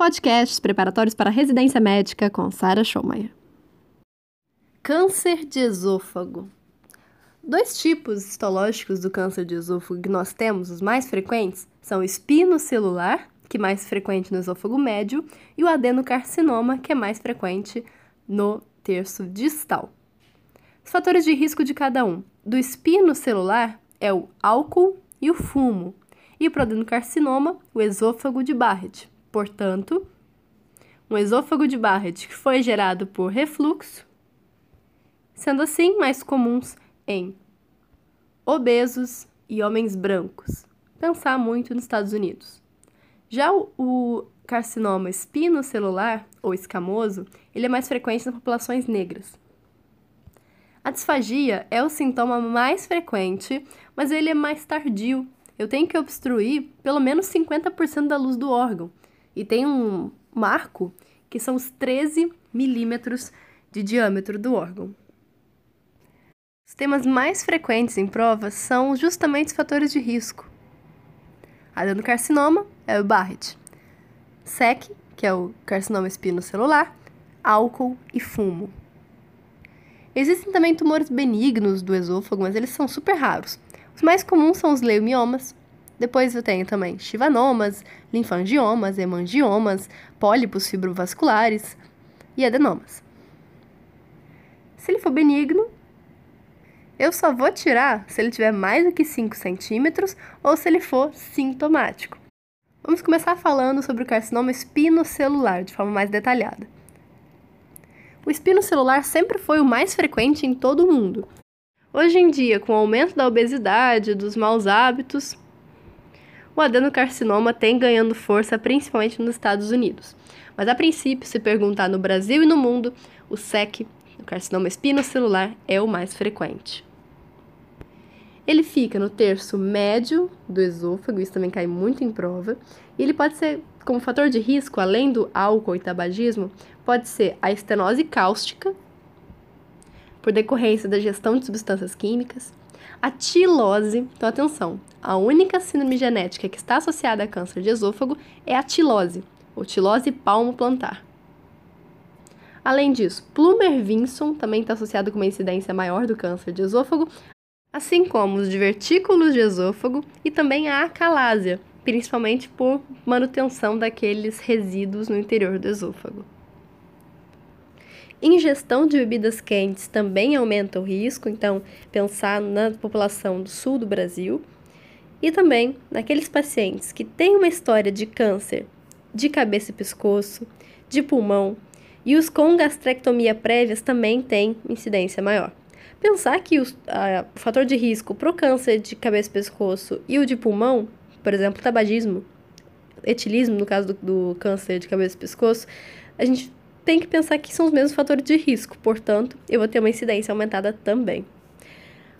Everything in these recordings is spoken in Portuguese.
Podcasts preparatórios para residência médica com Sara Schomayer. Câncer de esôfago. Dois tipos histológicos do câncer de esôfago que nós temos, os mais frequentes, são o espinocelular, que é mais frequente no esôfago médio, e o adenocarcinoma, que é mais frequente no terço distal. Os fatores de risco de cada um. Do espinocelular é o álcool e o fumo, e para o adenocarcinoma, o esôfago de Barrett. Portanto, um esôfago de Barrett que foi gerado por refluxo, sendo assim mais comuns em obesos e homens brancos. Pensar muito nos Estados Unidos. Já o, carcinoma espinocelular ou escamoso, ele é mais frequente nas populações negras. A disfagia é o sintoma mais frequente, mas ele é mais tardio eu tenho que obstruir pelo menos 50% da luz do órgão. E tem um marco que são os 13 milímetros de diâmetro do órgão. Os temas mais frequentes em provas são justamente os fatores de risco. Adenocarcinoma é o Barrett. SEC, que é o carcinoma espinocelular, álcool e fumo. Existem também tumores benignos do esôfago, mas eles são super raros. Os mais comuns são os leumiomas. Depois eu tenho também chivanomas, linfangiomas, hemangiomas, pólipos fibrovasculares e adenomas. Se ele for benigno, eu só vou tirar se ele tiver mais do que 5 centímetros ou se ele for sintomático. Vamos começar falando sobre o carcinoma espinocelular de forma mais detalhada. O espinocelular sempre foi o mais frequente em todo o mundo, Hoje em dia, com o aumento da obesidade, dos maus hábitos, o adenocarcinoma tem ganhando força principalmente nos Estados Unidos. Mas a princípio, se perguntar no Brasil e no mundo, o SEC, o carcinoma espinocelular, é o mais frequente. Ele fica no terço médio do esôfago, isso também cai muito em prova, e ele pode ser, como fator de risco, além do álcool e tabagismo, pode ser a estenose cáustica, por decorrência da gestão de substâncias químicas. A tilose, então atenção, a única síndrome genética que está associada a câncer de esôfago é a tilose, ou tilose palmo-plantar. Além disso, Plumer-Vinson também está associado com uma incidência maior do câncer de esôfago, assim como os divertículos de esôfago e também a acalásia, principalmente por manutenção daqueles resíduos no interior do esôfago. Ingestão de bebidas quentes também aumenta o risco, então pensar na população do sul do Brasil. E também naqueles pacientes que têm uma história de câncer de cabeça e pescoço, de pulmão, e os com gastrectomia prévias também têm incidência maior. Pensar que o fator de risco para o câncer de cabeça e pescoço e o de pulmão, por exemplo, tabagismo, etilismo, no caso do, do câncer de cabeça e pescoço, a gente tem que pensar que são os mesmos fatores de risco, portanto, eu vou ter uma incidência aumentada também.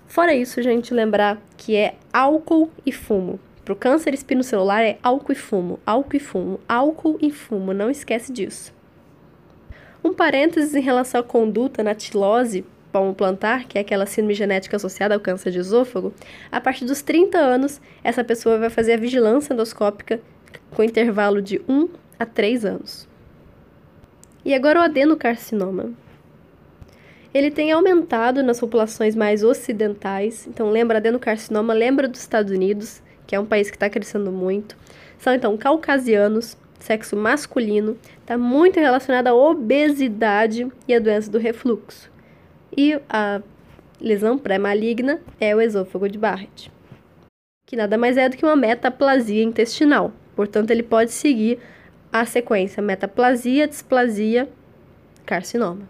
Fora isso, gente, lembrar que é álcool e fumo. Para o câncer espinocelular é álcool e fumo, álcool e fumo, álcool e fumo, não esquece disso. Um parênteses em relação à conduta na tilose palmo-plantar, que é aquela síndrome genética associada ao câncer de esôfago, a partir dos 30 anos, essa pessoa vai fazer a vigilância endoscópica com intervalo de 1 a 3 anos. E agora o adenocarcinoma. Ele tem aumentado nas populações mais ocidentais. Então, lembra adenocarcinoma, lembra dos Estados Unidos, que é um país que está crescendo muito. São, então, caucasianos, sexo masculino, está muito relacionado à obesidade e à doença do refluxo. E a lesão pré-maligna é o esôfago de Barrett, que nada mais é do que uma metaplasia intestinal. Portanto, ele pode seguir a sequência metaplasia, displasia, carcinoma.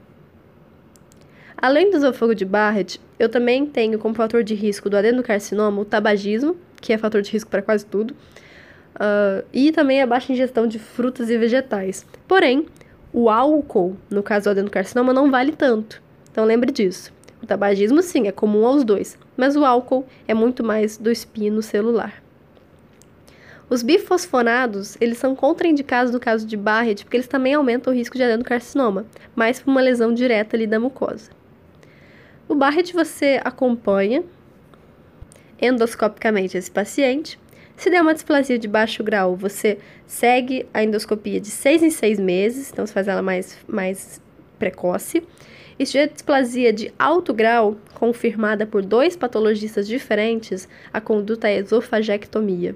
Além do esôfago de Barrett, eu também tenho como fator de risco do adenocarcinoma o tabagismo, que é fator de risco para quase tudo, uh, e também a baixa ingestão de frutas e vegetais. Porém, o álcool, no caso do adenocarcinoma, não vale tanto. Então lembre disso. O tabagismo, sim, é comum aos dois, mas o álcool é muito mais do espino celular. Os bifosfonados, eles são contraindicados no caso de Barrett, porque eles também aumentam o risco de adenocarcinoma, mas por uma lesão direta ali da mucosa. O Barrett você acompanha endoscopicamente esse paciente. Se der uma displasia de baixo grau, você segue a endoscopia de seis em seis meses, então você faz ela mais, mais precoce. E se tiver displasia de alto grau, confirmada por dois patologistas diferentes, a conduta é esofagectomia.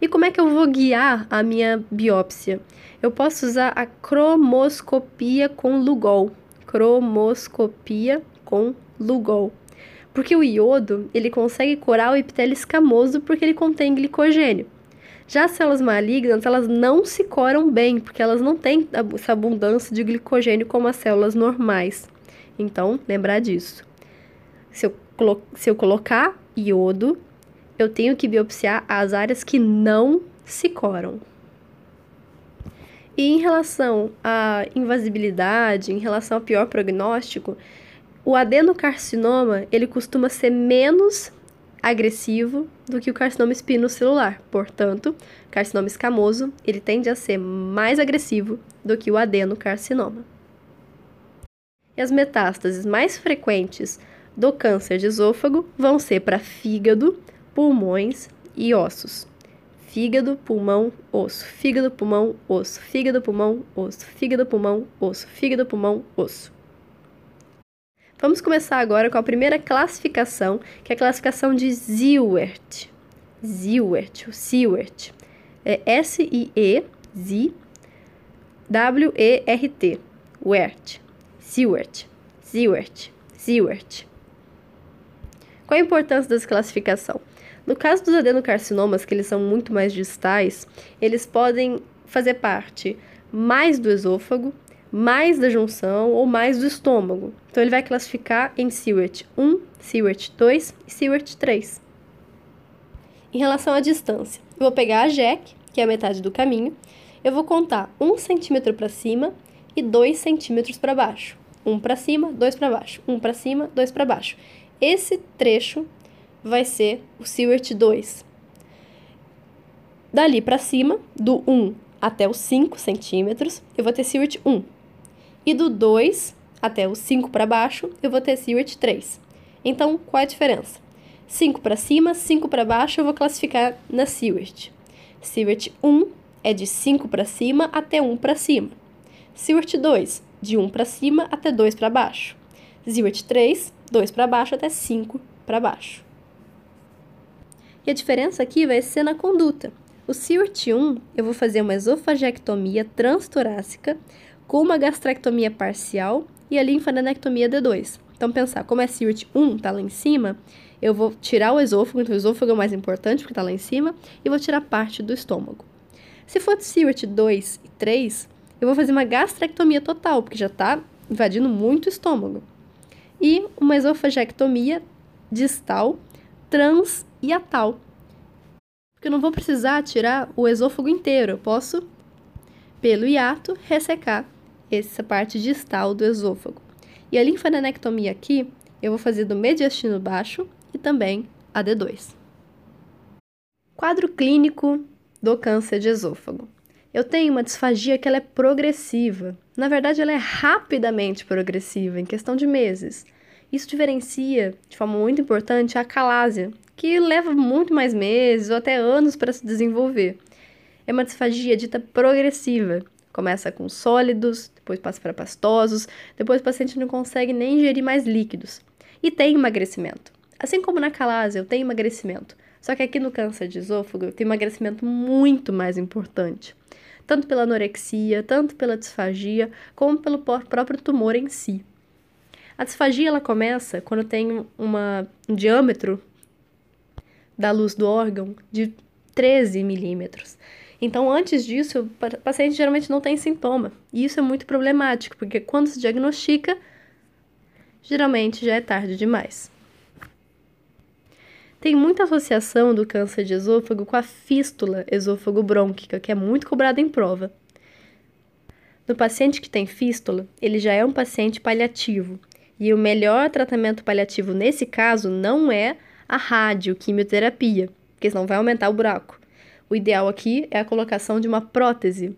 E como é que eu vou guiar a minha biópsia? Eu posso usar a cromoscopia com Lugol. Cromoscopia com Lugol. Porque o iodo, ele consegue curar o epitélio escamoso porque ele contém glicogênio. Já as células malignas, elas não se coram bem, porque elas não têm essa abundância de glicogênio como as células normais. Então, lembrar disso. Se eu, se eu colocar iodo, eu tenho que biopsiar as áreas que não se coram. E em relação à invasibilidade, em relação ao pior prognóstico, o adenocarcinoma, ele costuma ser menos agressivo do que o carcinoma espinocelular. Portanto, carcinoma escamoso, ele tende a ser mais agressivo do que o adenocarcinoma. E as metástases mais frequentes do câncer de esôfago vão ser para fígado, pulmões e ossos. Fígado, pulmão, osso. Fígado, pulmão, osso. Fígado, pulmão, osso. Fígado, pulmão, osso. Fígado, pulmão, osso. Vamos começar agora com a primeira classificação, que é a classificação de Ziewert. Ziewert, o Ziewert. É S-I-E-Z W-E-R-T. Wert. Ziewert. Ziewert. Ziewert. Qual a importância dessa classificação? No caso dos adenocarcinomas, que eles são muito mais distais, eles podem fazer parte mais do esôfago, mais da junção ou mais do estômago. Então ele vai classificar em Seward 1, Seward 2 e Seward 3. Em relação à distância, eu vou pegar a JEC, que é a metade do caminho, eu vou contar 1 centímetro para cima e 2 centímetros para baixo. Um para cima, dois para baixo. Um para cima, dois para baixo. Esse trecho vai ser o Seward 2. Dali para cima, do 1 até os 5 centímetros, eu vou ter Seward 1. E do 2 até o 5 para baixo, eu vou ter Seward 3. Então, qual é a diferença? 5 para cima, 5 para baixo, eu vou classificar na Seward. Seward 1 é de 5 para cima até 1 para cima. Seward 2, de 1 para cima até 2 para baixo. Seward 3, 2 para baixo até 5 para baixo. E a diferença aqui vai ser na conduta. O Seward 1, eu vou fazer uma esofagectomia transtorácica com uma gastrectomia parcial e a linfadenectomia D2. Então, pensar, como é SIRT 1, tá lá em cima, eu vou tirar o esôfago, então o esôfago é o mais importante porque tá lá em cima, e vou tirar parte do estômago. Se for SIRT 2 e 3, eu vou fazer uma gastrectomia total, porque já tá invadindo muito o estômago. E uma esofagectomia distal, trans e atal. Porque eu não vou precisar tirar o esôfago inteiro, eu posso, pelo hiato, ressecar essa parte distal do esôfago. E a linfadenectomia aqui, eu vou fazer do mediastino baixo e também a D2. Quadro clínico do câncer de esôfago. Eu tenho uma disfagia que ela é progressiva. Na verdade, ela é rapidamente progressiva, em questão de meses. Isso diferencia, de forma muito importante, a calásia, que leva muito mais meses ou até anos para se desenvolver. É uma disfagia dita progressiva, Começa com sólidos, depois passa para pastosos, depois o paciente não consegue nem ingerir mais líquidos. E tem emagrecimento. Assim como na calásia, eu tenho emagrecimento. Só que aqui no câncer de esôfago, eu tenho emagrecimento muito mais importante. Tanto pela anorexia, tanto pela disfagia, como pelo próprio tumor em si. A disfagia ela começa quando tem uma, um diâmetro da luz do órgão de 13 milímetros. Então, antes disso, o paciente geralmente não tem sintoma. E isso é muito problemático, porque quando se diagnostica, geralmente já é tarde demais. Tem muita associação do câncer de esôfago com a fístula esôfago-brônquica, que é muito cobrada em prova. No paciente que tem fístula, ele já é um paciente paliativo. E o melhor tratamento paliativo nesse caso não é a radioquimioterapia, porque senão vai aumentar o buraco. O ideal aqui é a colocação de uma prótese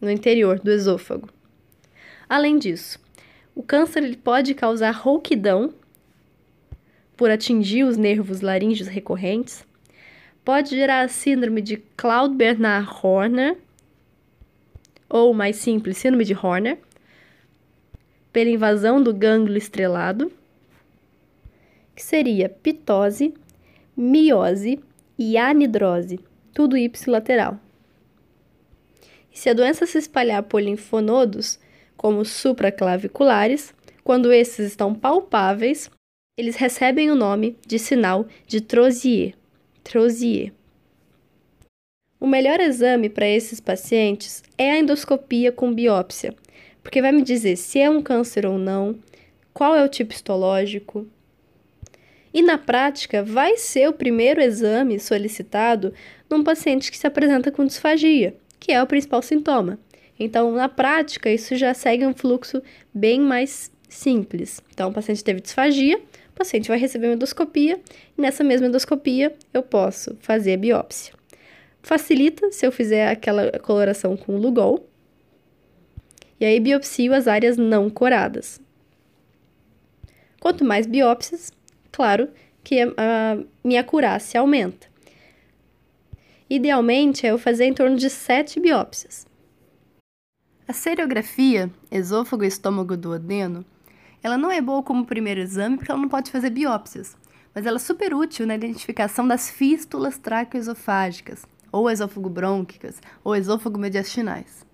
no interior do esôfago. Além disso, o câncer ele pode causar rouquidão por atingir os nervos laríngeos recorrentes. Pode gerar a síndrome de Claude-Bernard-Horner, ou mais simples, síndrome de Horner, pela invasão do gânglio estrelado, que seria pitose, miose e anidrose, tudo ipsilateral. E se a doença se espalhar por linfonodos, como supraclaviculares, quando esses estão palpáveis, eles recebem o nome de sinal de Trozier. Trozier. O melhor exame para esses pacientes é a endoscopia com biópsia, porque vai me dizer se é um câncer ou não, qual é o tipo histológico. E na prática, vai ser o primeiro exame solicitado num paciente que se apresenta com disfagia, que é o principal sintoma. Então, na prática, isso já segue um fluxo bem mais simples. Então, o paciente teve disfagia, o paciente vai receber uma endoscopia, e nessa mesma endoscopia eu posso fazer a biópsia. Facilita se eu fizer aquela coloração com Lugol. E aí biopsio as áreas não coradas. Quanto mais biópsias, claro que a minha acurácia aumenta. Idealmente, é eu fazer em torno de 7 biópsias. A seriografia, esôfago e estômago do adeno, ela não é boa como primeiro exame porque ela não pode fazer biópsias, mas ela é super útil na identificação das fístulas traqueoesofágicas, ou esôfago brônquicas, ou esôfago mediastinais.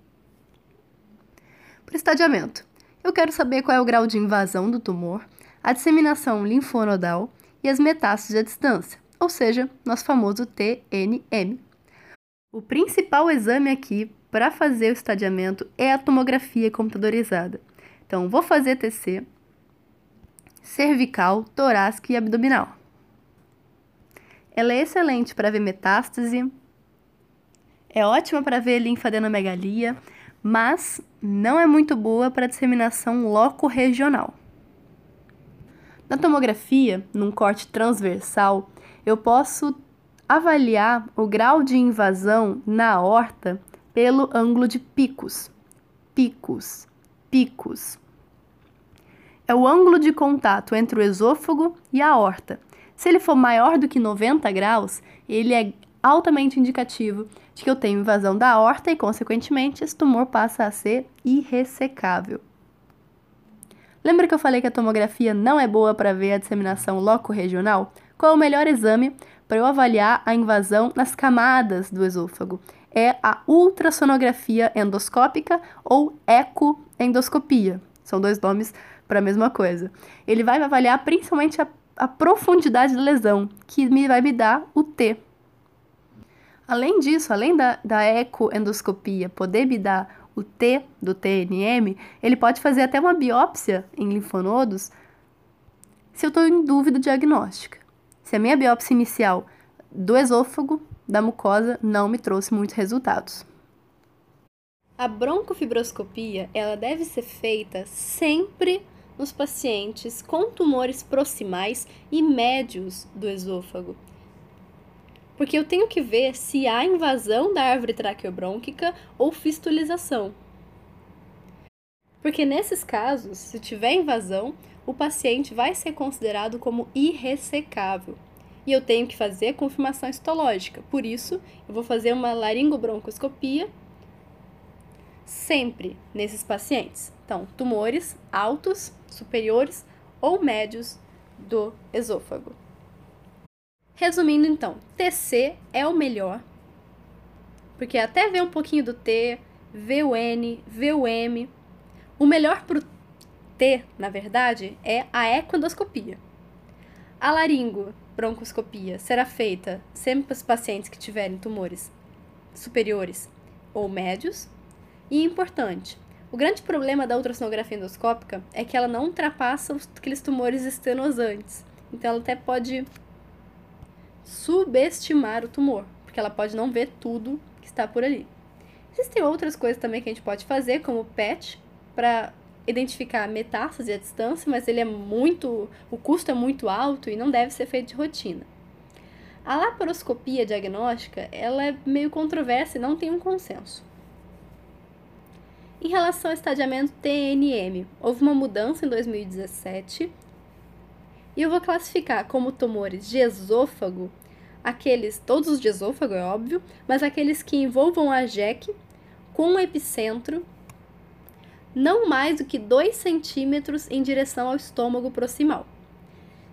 Por estadiamento, eu quero saber qual é o grau de invasão do tumor, a disseminação linfonodal e as metástases à distância, ou seja, nosso famoso TNM. O principal exame aqui para fazer o estadiamento é a tomografia computadorizada. Então, vou fazer TC cervical, torácica e abdominal. Ela é excelente para ver metástase, é ótima para ver linfadenomegalia, mas não é muito boa para disseminação loco-regional. Na tomografia, num corte transversal, eu posso avaliar o grau de invasão na aorta pelo ângulo de picos. Picos, picos. É o ângulo de contato entre o esôfago e a aorta. Se ele for maior do que 90 graus, ele é altamente indicativo de que eu tenho invasão da aorta e, consequentemente, esse tumor passa a ser irressecável. Lembra que eu falei que a tomografia não é boa para ver a disseminação loco-regional? Qual é o melhor exame para eu avaliar a invasão nas camadas do esôfago? É a ultrassonografia endoscópica ou ecoendoscopia. São dois nomes para a mesma coisa. Ele vai avaliar principalmente a, a profundidade da lesão, que me, vai me dar o T, Além disso, além da, da ecoendoscopia poder me dar o T do TNM, ele pode fazer até uma biópsia em linfonodos se eu estou em dúvida diagnóstica. Se a minha biópsia inicial do esôfago, da mucosa, não me trouxe muitos resultados. A broncofibroscopia ela deve ser feita sempre nos pacientes com tumores proximais e médios do esôfago, porque eu tenho que ver se há invasão da árvore traqueobrônquica ou fistulização. Porque nesses casos, se tiver invasão, o paciente vai ser considerado como irressecável. E eu tenho que fazer confirmação histológica. Por isso, eu vou fazer uma laringobroncoscopia sempre nesses pacientes. Então, tumores altos, superiores ou médios do esôfago. Resumindo então, TC é o melhor, porque até ver um pouquinho do T, ver o N, ver o M. O melhor para o T, na verdade, é a ecoendoscopia. A laringo broncoscopia será feita sempre para os pacientes que tiverem tumores superiores ou médios. E importante, o grande problema da ultrassonografia endoscópica é que ela não ultrapassa aqueles tumores estenosantes. Então ela até pode subestimar o tumor, porque ela pode não ver tudo que está por ali. Existem outras coisas também que a gente pode fazer, como o PET, para identificar metástase à distância, mas ele é muito, o custo é muito alto e não deve ser feito de rotina. A laparoscopia diagnóstica, ela é meio controversa e não tem um consenso. Em relação ao estadiamento TNM, houve uma mudança em 2017 E eu vou classificar como tumores de esôfago aqueles, todos os de esôfago, é óbvio, mas aqueles que envolvam a JEC com um epicentro não mais do que 2 centímetros em direção ao estômago proximal.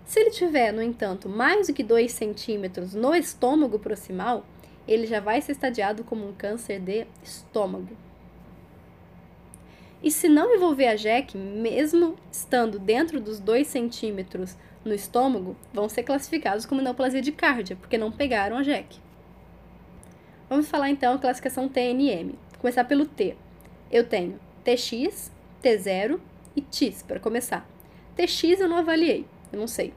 Se ele tiver, no entanto, mais do que 2 centímetros no estômago proximal, ele já vai ser estadiado como um câncer de estômago. E se não envolver a JEC, mesmo estando dentro dos 2 centímetros no estômago, vão ser classificados como neoplasia de cárdia, porque não pegaram a JEC. Vamos falar então a classificação TNM. Começar pelo T. Eu tenho TX, T0 e TIS, para começar. TX eu não avaliei, eu não sei.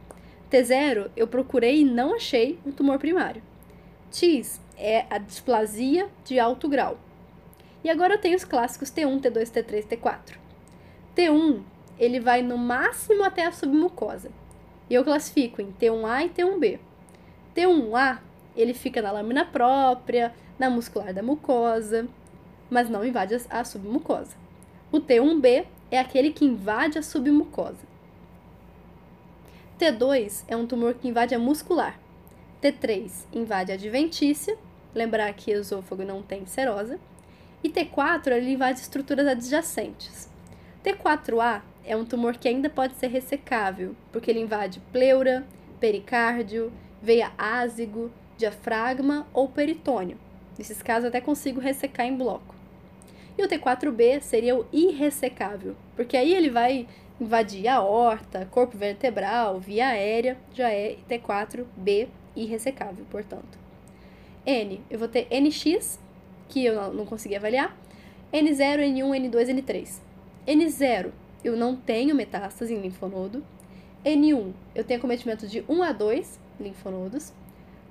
T0 eu procurei e não achei um tumor primário. TIS é a displasia de alto grau. E agora eu tenho os clássicos T1, T2, T3, T4. T1, ele vai no máximo até a submucosa. E eu classifico em T1A e T1B. T1A, ele fica na lâmina própria, na muscular da mucosa, mas não invade a submucosa. O T1B é aquele que invade a submucosa. T2 é um tumor que invade a muscular. T3 invade a adventícia, lembrar que esôfago não tem serosa. E T4 ele invade estruturas adjacentes. T4A é um tumor que ainda pode ser ressecável, porque ele invade pleura, pericárdio, veia ázigo, diafragma ou peritônio. Nesses casos, até consigo ressecar em bloco. E o T4B seria o irressecável, porque aí ele vai invadir a horta, corpo vertebral, via aérea, já é T4B irressecável, portanto. N, eu vou ter NX, que eu não consegui avaliar, N0, N1, N2, N3. N0, eu não tenho metástase em linfonodo. N1, eu tenho acometimento de 1 a 2 linfonodos.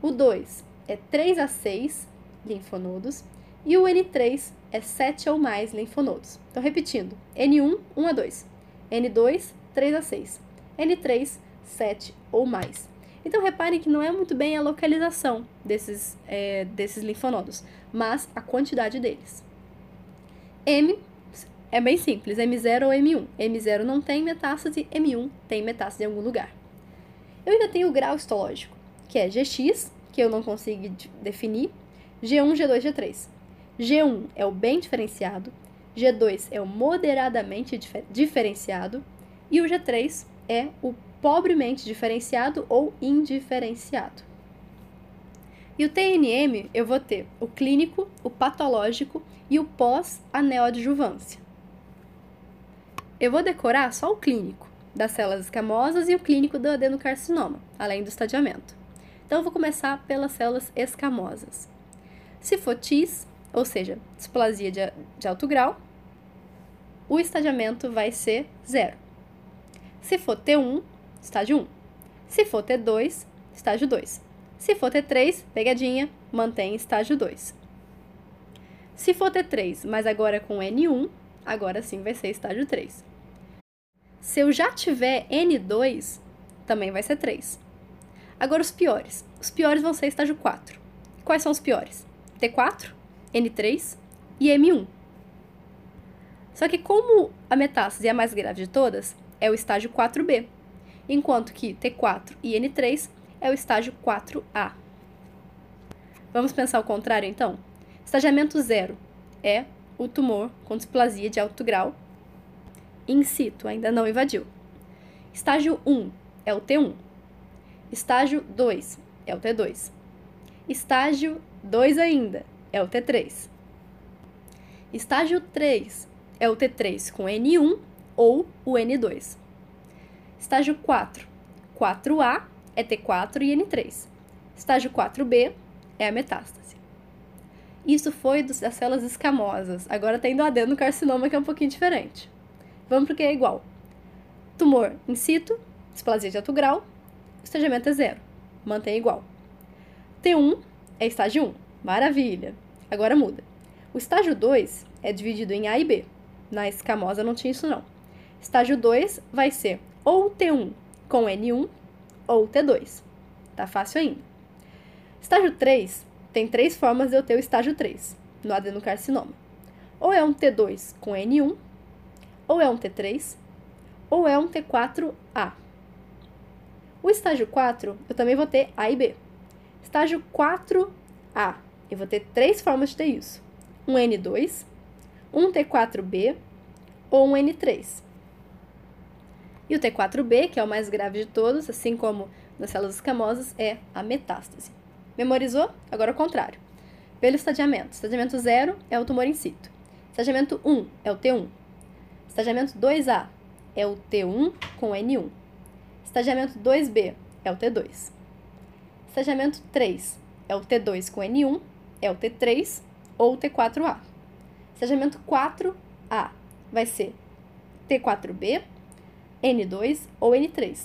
O 2 é 3 a 6 linfonodos. E o N3 é 7 ou mais linfonodos. Então, repetindo: N1, 1 a 2. N2, 3 a 6. N3, 7 ou mais. Então, reparem que não é muito bem a localização desses, é, desses linfonodos, mas a quantidade deles. M é bem simples, M0 ou M1. M0 não tem metástase, M1 tem metástase em algum lugar. Eu ainda tenho o grau histológico, que é GX, que eu não consigo definir, G1, G2, G3. G1 é o bem diferenciado, G2 é o moderadamente dif diferenciado e o G3 é o pobremente diferenciado ou indiferenciado. E o TNM eu vou ter o clínico, o patológico e o pós-aneoadjuvância. Eu vou decorar só o clínico das células escamosas e o clínico do adenocarcinoma, além do estadiamento. Então, eu vou começar pelas células escamosas. Se for TIS, ou seja, displasia de, de alto grau, o estadiamento vai ser zero. Se for T1, estágio 1. Se for T2, estágio 2. Se for T3, pegadinha, mantém estágio 2. Se for T3, mas agora com N1, agora sim vai ser estágio 3. Se eu já tiver N2, também vai ser 3. Agora os piores. Os piores vão ser estágio 4. Quais são os piores? T4, N3 e M1. Só que como a metástase é a mais grave de todas, é o estágio 4B, enquanto que T4 e N3 é o estágio 4A. Vamos pensar o contrário então? Estagiamento 0 é o tumor com displasia de alto grau in situ, ainda não invadiu. Estágio 1 é o T1. Estágio 2 é o T2. Estágio 2 ainda é o T3. Estágio 3 é o T3 com N1 ou o N2. Estágio 4, 4A é T4 e N3. Estágio 4B é a metástase. Isso foi das células escamosas. Agora tem do adenocarcinoma que é um pouquinho diferente. Vamos para o que é igual. Tumor in situ, displasia de alto grau, estadiamento é zero. Mantém igual. T1 é estágio 1. Maravilha. Agora muda. O estágio 2 é dividido em A e B. Na escamosa não tinha isso não. Estágio 2 vai ser ou T1 com N1 ou T2. Tá fácil ainda. Estágio 3 tem três formas de eu ter o estágio 3 no adenocarcinoma. Ou é um T2 com N1, ou é um T3, ou é um T4A. O estágio 4, eu também vou ter A e B. Estágio 4A, eu vou ter três formas de ter isso. Um N2, um T4B ou um N3. E o T4B, que é o mais grave de todos, assim como nas células escamosas, é a metástase. Memorizou? Agora o contrário. Pelo estadiamento. Estadiamento 0 é o tumor in situ. Estadiamento 1 é o T1. Estadiamento 2A é o T1 com N1. Estadiamento 2B é o T2. Estadiamento 3 é o T2 com N1, é o T3 ou o T4A. Estadiamento 4A vai ser T4B, N2 ou N3.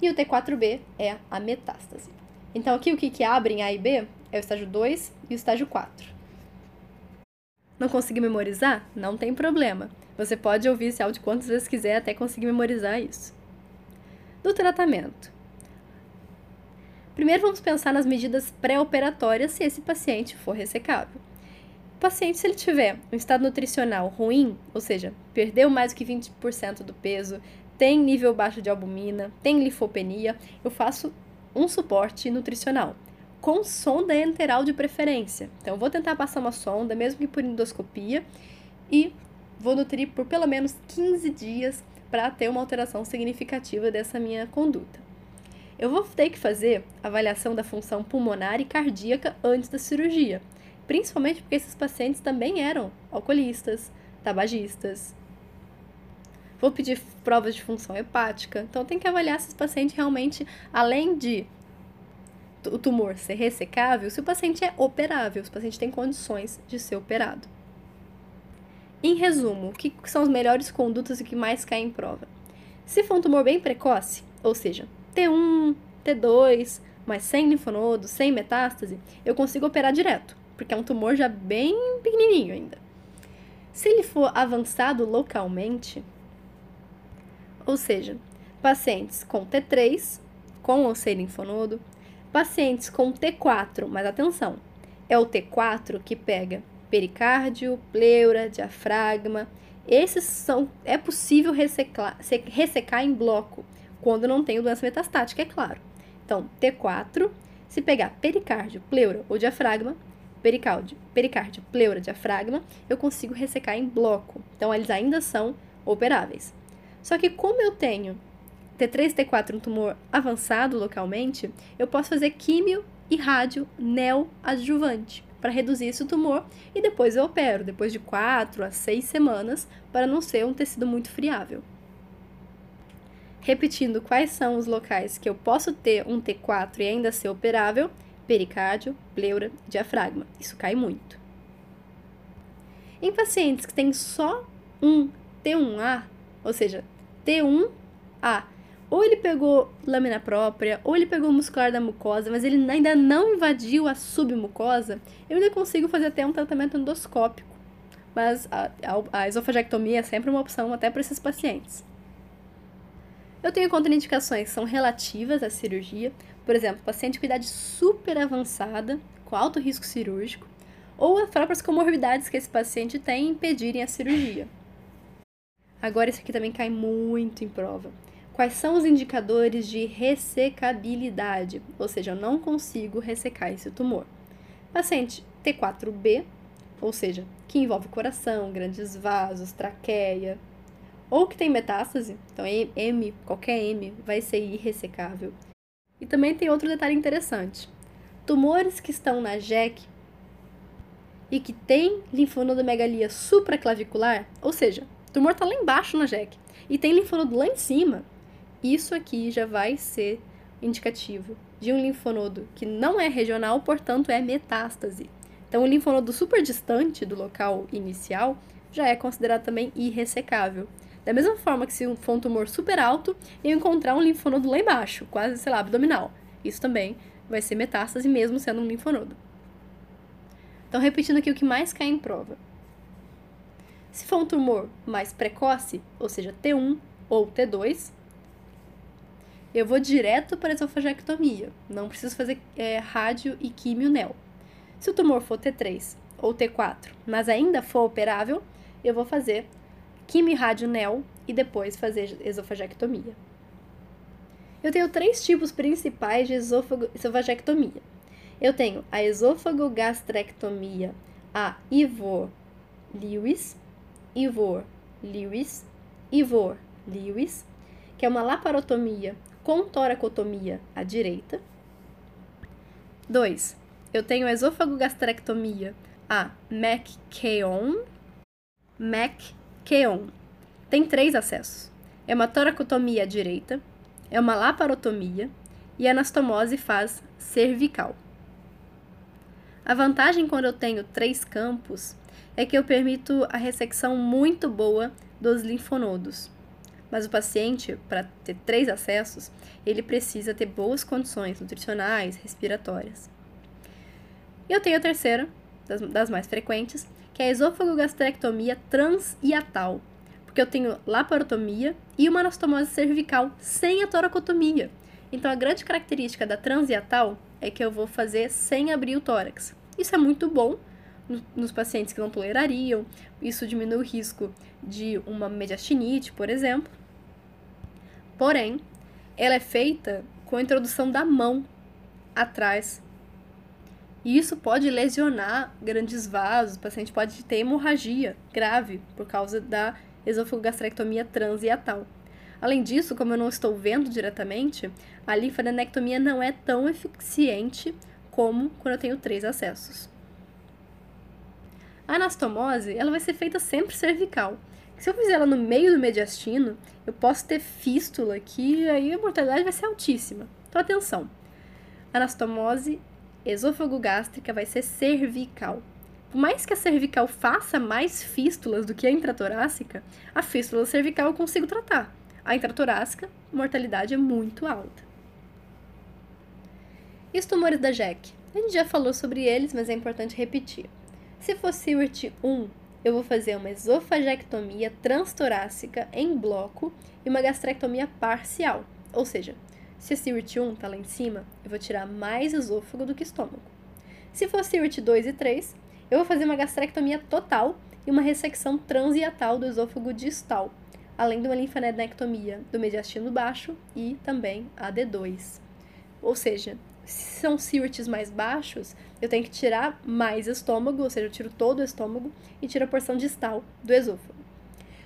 E o T4B é a metástase. Então, aqui o que, que abre em A e B é o estágio 2 e o estágio 4. Não conseguiu memorizar? Não tem problema. Você pode ouvir esse áudio quantas vezes quiser até conseguir memorizar isso. Do tratamento. Primeiro vamos pensar nas medidas pré-operatórias se esse paciente for ressecável. O paciente, se ele tiver um estado nutricional ruim, ou seja, perdeu mais do que 20% do peso, tem nível baixo de albumina, tem linfopenia, eu faço um suporte nutricional com sonda enteral de preferência. Então, eu vou tentar passar uma sonda, mesmo que por endoscopia, e vou nutrir por pelo menos 15 dias para ter uma alteração significativa dessa minha conduta. Eu vou ter que fazer avaliação da função pulmonar e cardíaca antes da cirurgia, principalmente porque esses pacientes também eram alcoolistas, tabagistas. Vou pedir provas de função hepática, então tem que avaliar se esse paciente realmente, além de o tumor ser ressecável, se o paciente é operável, se o paciente tem condições de ser operado. Em resumo, o que são as melhores condutas e o que mais cai em prova? Se for um tumor bem precoce, ou seja, T1, T2, mas sem linfonodo, sem metástase, eu consigo operar direto, porque é um tumor já bem pequenininho ainda. Se ele for avançado localmente, ou seja, pacientes com T3, com ou sem linfonodo, Pacientes com T4, mas atenção, é o T4 que pega pericárdio, pleura, diafragma. Esses são é possível ressecar, ressecar em bloco quando não tem doença metastática, é claro. Então, T4, se pegar pericárdio, pleura ou diafragma, pericárdio, pericárdio, pleura, diafragma, eu consigo ressecar em bloco. Então, eles ainda são operáveis. Só que como eu tenho T3 e T4 um tumor avançado localmente, eu posso fazer químio e rádio neoadjuvante para reduzir esse tumor e depois eu opero, depois de 4 a 6 semanas, para não ser um tecido muito friável. Repetindo quais são os locais que eu posso ter um T4 e ainda ser operável: pericárdio, pleura, diafragma. Isso cai muito. Em pacientes que têm só um T1A, ou seja, T1A ou ele pegou lâmina própria, ou ele pegou muscular da mucosa, mas ele ainda não invadiu a submucosa, eu ainda consigo fazer até um tratamento endoscópico. Mas a, a, a esofagectomia é sempre uma opção até para esses pacientes. Eu tenho contraindicações que são relativas à cirurgia, por exemplo, paciente com idade super avançada, com alto risco cirúrgico, ou as próprias comorbidades que esse paciente tem impedirem a cirurgia. Agora, isso aqui também cai muito em prova. Quais são os indicadores de ressecabilidade? Ou seja, eu não consigo ressecar esse tumor. Paciente T4B, ou seja, que envolve coração, grandes vasos, traqueia, ou que tem metástase, então M, qualquer M, vai ser irressecável. E também tem outro detalhe interessante. Tumores que estão na JEC e que tem linfonodomegalia supraclavicular, ou seja, tumor está lá embaixo na JEC e tem linfonodo lá em cima, isso aqui já vai ser indicativo de um linfonodo que não é regional, portanto é metástase. Então, o linfonodo super distante do local inicial já é considerado também irressecável. Da mesma forma que se for um tumor super alto, eu encontrar um linfonodo lá embaixo, quase, sei lá, abdominal. Isso também vai ser metástase mesmo sendo um linfonodo. Então, repetindo aqui o que mais cai em prova. Se for um tumor mais precoce, ou seja, T1 ou T2, eu vou direto para a esofagectomia. Não preciso fazer é, rádio e químio neo. Se o tumor for T3 ou T4, mas ainda for operável, eu vou fazer quimio rádio neo e depois fazer esofagectomia. Eu tenho três tipos principais de esofagectomia. Eu tenho a esôfago-gastrectomia, a Ivor-Lewis, Ivor-Lewis, Ivor-Lewis, que é uma laparotomia com toracotomia à direita. 2. Eu tenho a esôfago-gastrectomia, a McKeown, McKeown. Tem três acessos. É uma toracotomia à direita, é uma laparotomia e a anastomose faz cervical. A vantagem quando eu tenho três campos é que eu permito a ressecção muito boa dos linfonodos. Mas o paciente, para ter três acessos, ele precisa ter boas condições nutricionais, respiratórias. E eu tenho a terceira, das, das mais frequentes, que é a esôfago-gastrectomia transhiatal, porque eu tenho laparotomia e uma anastomose cervical sem a toracotomia. Então a grande característica da transhiatal é que eu vou fazer sem abrir o tórax. Isso é muito bom nos pacientes que não tolerariam, isso diminui o risco de uma mediastinite, por exemplo. Porém, ela é feita com a introdução da mão atrás. E isso pode lesionar grandes vasos, o paciente pode ter hemorragia grave por causa da esofagogastrectomia transhiatal. Além disso, como eu não estou vendo diretamente, a linfadenectomia não é tão eficiente como quando eu tenho três acessos. A anastomose ela vai ser feita sempre cervical. Se eu fizer ela no meio do mediastino, eu posso ter fístula que aí a mortalidade vai ser altíssima. Então atenção. Anastomose esôfago-gástrica vai ser cervical. Por mais que a cervical faça mais fístulas do que a intratorácica, a fístula cervical eu consigo tratar. A intratorácica, mortalidade é muito alta. E os tumores da JEC? A gente já falou sobre eles, mas é importante repetir. Se for SIWRT 1, eu vou fazer uma esofagectomia transtorácica em bloco e uma gastrectomia parcial. Ou seja, se a SIWRT 1 está lá em cima, eu vou tirar mais esôfago do que estômago. Se for SIWRT 2 e 3, eu vou fazer uma gastrectomia total e uma ressecção transhiatal do esôfago distal, além de uma linfadenectomia do mediastino baixo e também a D2. Ou seja, se são cirtes mais baixos, eu tenho que tirar mais estômago, ou seja, eu tiro todo o estômago e tiro a porção distal do esôfago.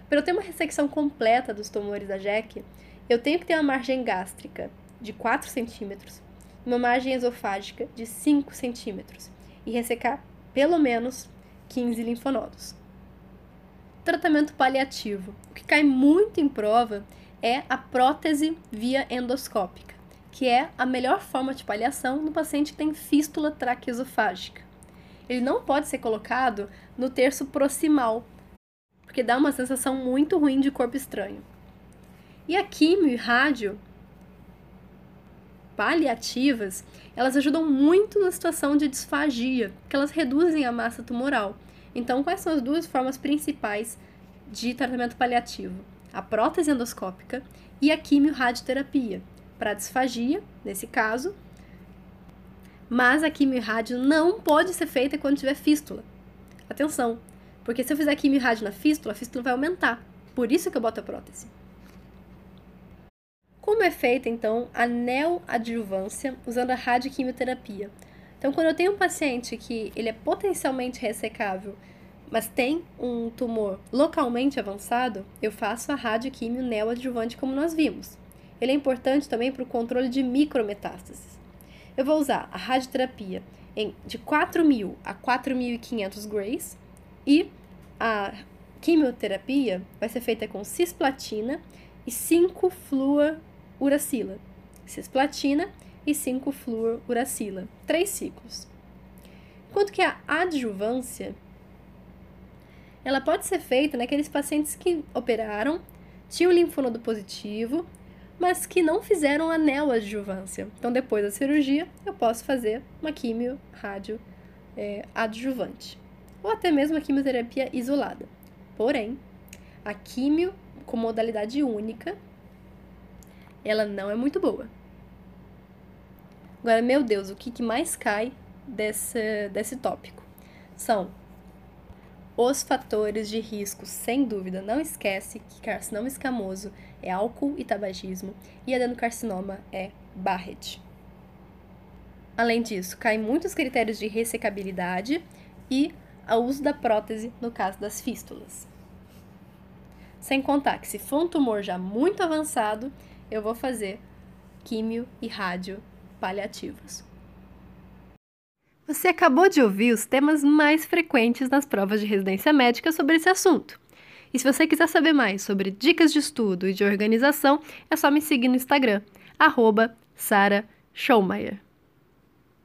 Para eu ter uma ressecção completa dos tumores da JEC, eu tenho que ter uma margem gástrica de 4 centímetros, uma margem esofágica de 5 centímetros e ressecar pelo menos 15 linfonodos tratamento paliativo. O que cai muito em prova é a prótese via endoscópica, que é a melhor forma de paliação no paciente que tem fístula traqueosofágica. Ele não pode ser colocado no terço proximal, porque dá uma sensação muito ruim de corpo estranho. E a quimio e rádio paliativas, elas ajudam muito na situação de disfagia, porque elas reduzem a massa tumoral então, quais são as duas formas principais de tratamento paliativo? A prótese endoscópica e a quimio-radioterapia, para disfagia, nesse caso, mas a quimio-rádio não pode ser feita quando tiver fístula. Atenção, porque se eu fizer quimio-rádio na fístula, a fístula vai aumentar. Por isso que eu boto a prótese. Como é feita, então, a neoadjuvância usando a radioquimioterapia? Então, quando eu tenho um paciente que ele é potencialmente ressecável, mas tem um tumor localmente avançado, eu faço a radioquímio neoadjuvante como nós vimos. Ele é importante também para o controle de micrometástases. Eu vou usar a radioterapia em, de 4.000 a 4.500 grays e a quimioterapia vai ser feita com cisplatina e 5-fluoruracila. Cisplatina e 5-fluoruracila. Três ciclos. Enquanto que a adjuvância ela pode ser feita naqueles pacientes que operaram, tinham linfonodo positivo, mas que não fizeram a neoadjuvância. Então, depois da cirurgia, eu posso fazer uma quimio rádio é, adjuvante, ou até mesmo a quimioterapia isolada. Porém, a quimio com modalidade única, ela não é muito boa. Agora, meu Deus, o que, que mais cai desse, desse tópico? São os fatores de risco, sem dúvida, não esquece que carcinoma escamoso é álcool e tabagismo e adenocarcinoma é Barrett. Além disso, caem muitos critérios de ressecabilidade e o uso da prótese no caso das fístulas. Sem contar que se for um tumor já muito avançado, eu vou fazer químio e rádio paliativos. Você acabou de ouvir os temas mais frequentes nas provas de residência médica sobre esse assunto. E se você quiser saber mais sobre dicas de estudo e de organização, é só me seguir no Instagram, arroba.